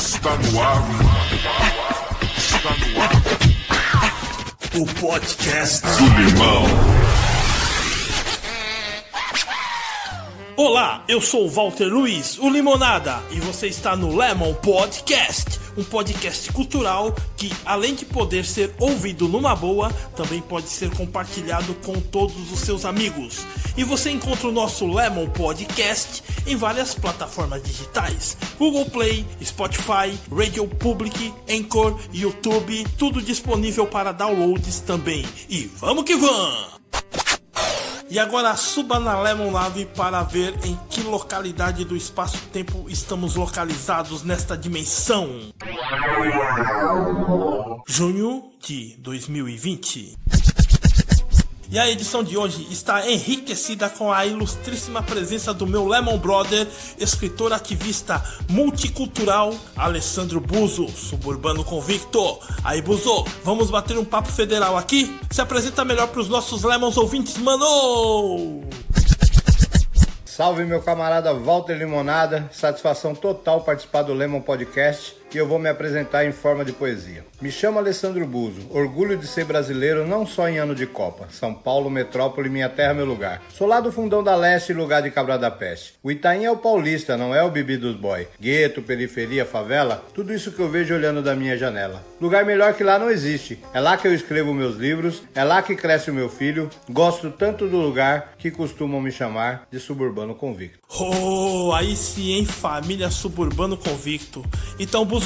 Está no ar. Está no ar. O podcast do Limão. Olá, eu sou o Walter Luiz, o Limonada, e você está no Lemon Podcast, um podcast cultural que, além de poder ser ouvido numa boa, também pode ser compartilhado com todos os seus amigos. E você encontra o nosso Lemon Podcast em várias plataformas digitais: Google Play, Spotify, Radio Public, Anchor, YouTube, tudo disponível para downloads também. E vamos que vamos! E agora suba na Lemon para ver em que localidade do espaço-tempo estamos localizados nesta dimensão. Junho de 2020. E a edição de hoje está enriquecida com a ilustríssima presença do meu Lemon Brother, escritor ativista multicultural, Alessandro Buzo, suburbano convicto. Aí, Buzo, vamos bater um papo federal aqui? Se apresenta melhor para os nossos Lemons ouvintes, mano! Salve meu camarada Walter Limonada, satisfação total participar do Lemon Podcast e eu vou me apresentar em forma de poesia. Me chamo Alessandro Buzo, orgulho de ser brasileiro não só em ano de Copa. São Paulo, metrópole, minha terra, meu lugar. Sou lá do fundão da leste, lugar de Cabra da Peste. O Itaim é o paulista, não é o Bibi dos Boy. Gueto, periferia, favela, tudo isso que eu vejo olhando da minha janela. Lugar melhor que lá não existe. É lá que eu escrevo meus livros, é lá que cresce o meu filho. Gosto tanto do lugar que costumam me chamar de suburbano convicto. Oh, aí sim, hein, família suburbano convicto. Então, Buzo,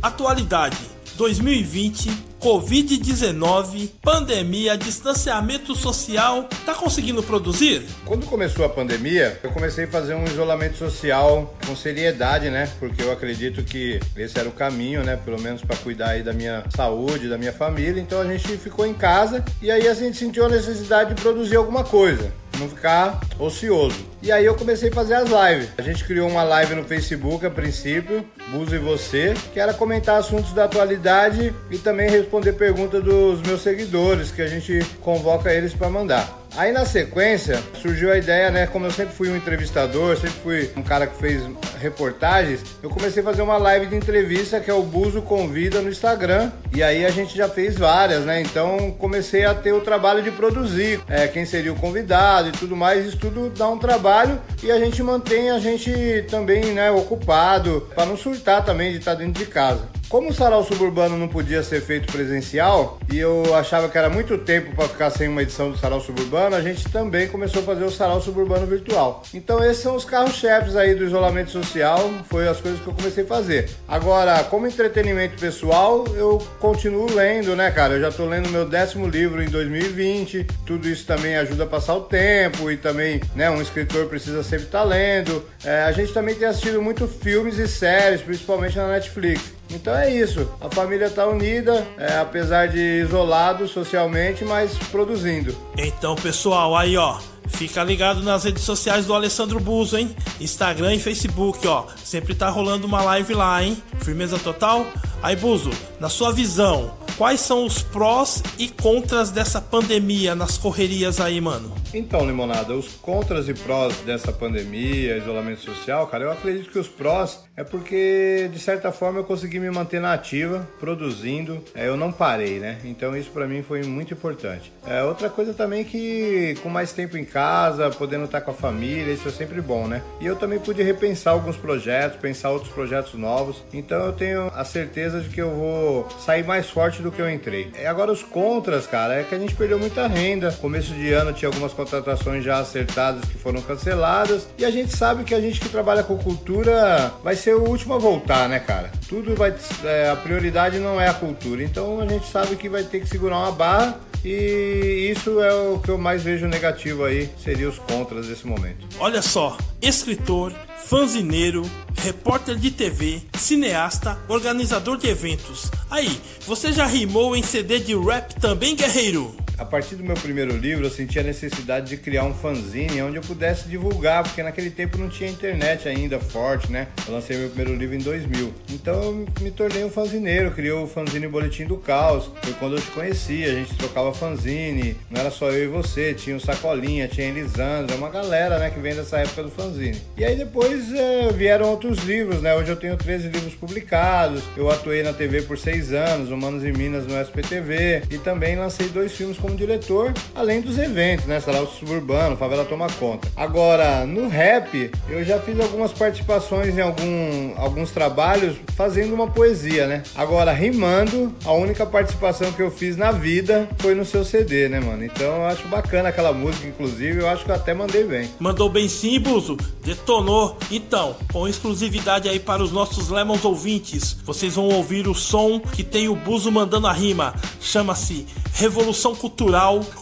atualidade 2020, Covid-19, pandemia, distanciamento social, tá conseguindo produzir? Quando começou a pandemia, eu comecei a fazer um isolamento social com seriedade, né? Porque eu acredito que esse era o caminho, né? Pelo menos para cuidar aí da minha saúde, da minha família. Então a gente ficou em casa e aí a gente sentiu a necessidade de produzir alguma coisa não ficar ocioso. E aí eu comecei a fazer as lives. A gente criou uma live no Facebook a princípio, Buzo e você, que era comentar assuntos da atualidade e também responder perguntas dos meus seguidores, que a gente convoca eles para mandar. Aí na sequência surgiu a ideia, né? Como eu sempre fui um entrevistador, sempre fui um cara que fez reportagens, eu comecei a fazer uma live de entrevista que é o Buzo Convida no Instagram. E aí a gente já fez várias, né? Então comecei a ter o trabalho de produzir é, quem seria o convidado e tudo mais. Isso tudo dá um trabalho e a gente mantém a gente também, né, ocupado para não surtar também de estar dentro de casa. Como o sarau suburbano não podia ser feito presencial e eu achava que era muito tempo para ficar sem uma edição do sarau suburbano, a gente também começou a fazer o sarau suburbano virtual. Então esses são os carros-chefes aí do isolamento social, foi as coisas que eu comecei a fazer. Agora, como entretenimento pessoal, eu continuo lendo, né, cara? Eu já tô lendo meu décimo livro em 2020. Tudo isso também ajuda a passar o tempo e também, né, um escritor precisa sempre estar tá lendo. É, a gente também tem assistido muito filmes e séries, principalmente na Netflix. Então é isso. A família está unida, é, apesar de isolado socialmente, mas produzindo. Então, pessoal, aí ó. Fica ligado nas redes sociais do Alessandro Buzo, hein? Instagram e Facebook, ó. Sempre tá rolando uma live lá, hein? Firmeza total? Aí, Buzo, na sua visão, quais são os prós e contras dessa pandemia nas correrias aí, mano? Então, Limonada, os contras e prós dessa pandemia, isolamento social, cara, eu acredito que os prós é porque, de certa forma, eu consegui me manter na ativa, produzindo, é, eu não parei, né? Então isso para mim foi muito importante. É, outra coisa também que, com mais tempo em casa, podendo estar com a família, isso é sempre bom, né? E eu também pude repensar alguns projetos, pensar outros projetos novos, então eu tenho a certeza de que eu vou sair mais forte do que eu entrei. E agora os contras, cara, é que a gente perdeu muita renda, começo de ano tinha algumas contratações já acertadas que foram canceladas. E a gente sabe que a gente que trabalha com cultura vai ser o último a voltar, né, cara? Tudo vai. É, a prioridade não é a cultura. Então a gente sabe que vai ter que segurar uma barra. E isso é o que eu mais vejo negativo aí, seria os contras desse momento. Olha só, escritor, fanzineiro, repórter de TV, cineasta, organizador de eventos. Aí, você já rimou em CD de rap também, guerreiro? A partir do meu primeiro livro, eu senti a necessidade de criar um fanzine onde eu pudesse divulgar, porque naquele tempo não tinha internet ainda forte, né? Eu lancei meu primeiro livro em 2000. Então eu me tornei um fanzineiro, criei o fanzine Boletim do Caos. Foi quando eu te conheci, a gente trocava fanzine, não era só eu e você, tinha o Sacolinha, tinha Elisandra, uma galera, né, que vem dessa época do fanzine. E aí depois é, vieram outros livros, né? Hoje eu tenho 13 livros publicados, eu atuei na TV por seis anos, Humanos e Minas no SPTV, e também lancei dois filmes como diretor, além dos eventos, né? Sarau Suburbano, Favela Toma Conta. Agora, no rap, eu já fiz algumas participações em algum, alguns trabalhos fazendo uma poesia, né? Agora, rimando, a única participação que eu fiz na vida foi no seu CD, né, mano? Então eu acho bacana aquela música, inclusive, eu acho que eu até mandei bem. Mandou bem sim, Buzo. Detonou. Então, com exclusividade aí para os nossos Lemons ouvintes, vocês vão ouvir o som que tem o Buzo mandando a rima. Chama-se Revolução Cultural.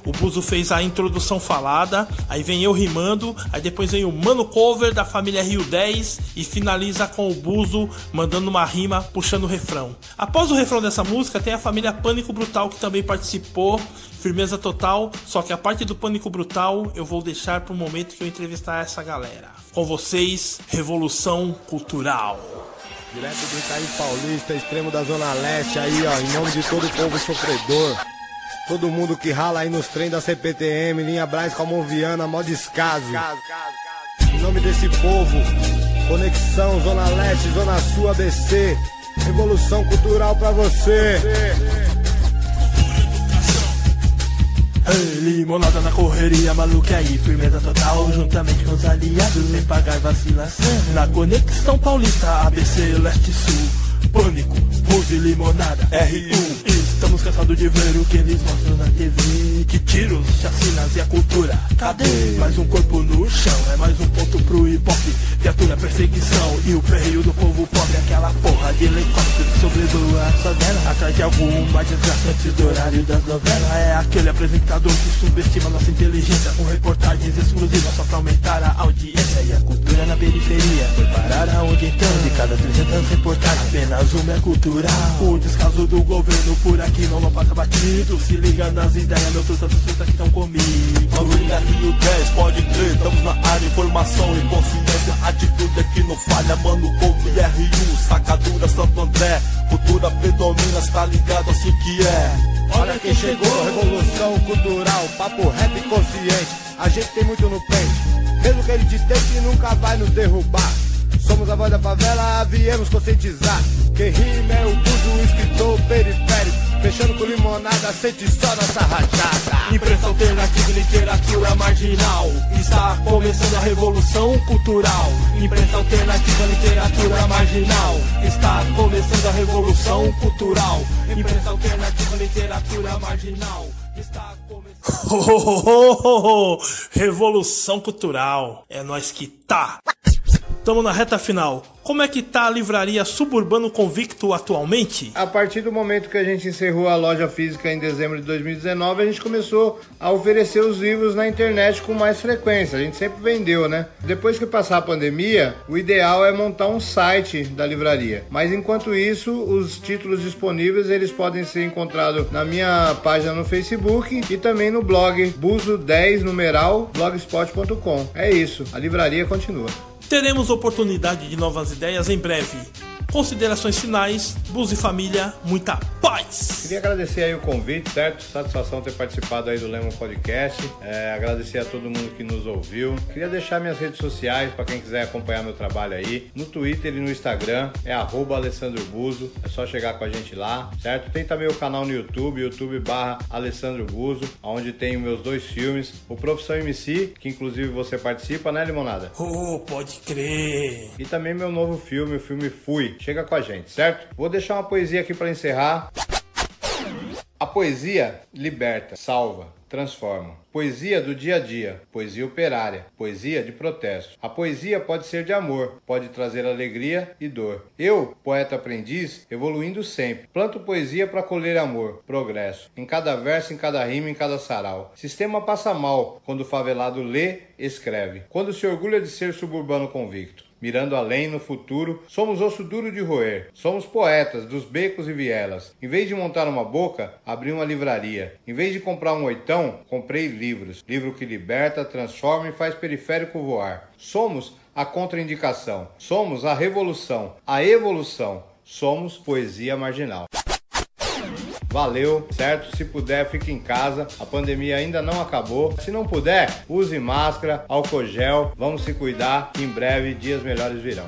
O Buzo fez a introdução falada, aí vem eu rimando, aí depois vem o Mano Cover da família Rio 10 e finaliza com o Buzo mandando uma rima puxando o refrão. Após o refrão dessa música, tem a família Pânico Brutal que também participou, firmeza total, só que a parte do Pânico Brutal eu vou deixar para o momento que eu entrevistar essa galera. Com vocês, Revolução Cultural. Direto do Itaim Paulista, extremo da Zona Leste, aí ó, em nome de todo o povo sofredor. Todo mundo que rala aí nos trem da CPTM, linha Braz, Calmoviana, mó descaso. Em nome desse povo, conexão Zona Leste, Zona Sul, ABC. Revolução cultural pra você. Ei, limonada na correria, maluca aí, firmeza total, juntamente com os aliados, sem pagar vacilação. Na conexão paulista, ABC, leste, sul, pânico, Rose, limonada, RU. Estamos cansados de ver o que eles mostram na TV. Que tiros, chacinas e a cultura. Cadê? Mais um corpo no chão, é mais um ponto pro hip hop. Viatura, perseguição e o perreio do povo pobre. Aquela porra de helicóptero sobrevoa a favela. Atrás de alguma desgraça antes do horário das novelas. É aquele apresentador que subestima nossa inteligência. Com reportagens exclusivas só pra aumentar a audiência. E a cultura na periferia foi parar aonde então? De cada 300 reportagens, apenas uma é cultural. O descaso do governo por aqui não, não passa batido. Se liga nas ideias, meu truta dos que estão comigo. Família Rio 10, pode crer, estamos na área, informação e consciência, atitude é que não falha, mano, couve RU, sacadura Santo André, cultura predomina, tá ligado assim que é. Olha quem chegou, revolução cultural, papo rap consciente. A gente tem muito no pente, mesmo que ele te tente, nunca vai nos derrubar. Somos a voz da favela, viemos conscientizar. Quem rima é o buzo, o escritor periférico. Fechando com limonada, sente só nossa rajada. Imprensa alternativa e literatura marginal. Está começando a revolução cultural. Imprensa alternativa, literatura marginal. Está começando a revolução cultural. Imprensa alternativa, literatura marginal. Está começando. Revolução cultural. É nós que tá. Estamos na reta final. Como é que tá a livraria Suburbano Convicto atualmente? A partir do momento que a gente encerrou a loja física em dezembro de 2019, a gente começou a oferecer os livros na internet com mais frequência. A gente sempre vendeu, né? Depois que passar a pandemia, o ideal é montar um site da livraria. Mas enquanto isso, os títulos disponíveis eles podem ser encontrados na minha página no Facebook e também no blog buzo10 numeral blogspot.com. É isso, a livraria continua. Teremos oportunidade de novas ideias em breve. Considerações finais, Bus e família, muita paz! Queria agradecer aí o convite, certo? Satisfação ter participado aí do Lemon Podcast. É, agradecer a todo mundo que nos ouviu. Queria deixar minhas redes sociais para quem quiser acompanhar meu trabalho aí. No Twitter e no Instagram é arroba Alessandro Buzo. É só chegar com a gente lá, certo? Tem também o canal no YouTube, YouTube barra Alessandro Buzo, onde tem meus dois filmes. O Profissão MC, que inclusive você participa, né, Limonada? Oh, pode crer! E também meu novo filme, o filme Fui. Chega com a gente, certo? Vou deixar uma poesia aqui para encerrar. A poesia liberta, salva, transforma. Poesia do dia a dia, poesia operária, poesia de protesto. A poesia pode ser de amor, pode trazer alegria e dor. Eu, poeta aprendiz, evoluindo sempre, planto poesia para colher amor, progresso. Em cada verso, em cada rima, em cada sarau. Sistema passa mal quando o favelado lê, escreve. Quando se orgulha de ser suburbano convicto. Mirando além no futuro. Somos osso duro de roer. Somos poetas dos becos e vielas. Em vez de montar uma boca, abri uma livraria. Em vez de comprar um oitão, comprei livros. Livro que liberta, transforma e faz periférico voar. Somos a contraindicação. Somos a revolução, a evolução. Somos poesia marginal. Valeu, certo? Se puder, fique em casa. A pandemia ainda não acabou. Se não puder, use máscara, álcool gel. Vamos se cuidar. Em breve, dias melhores virão.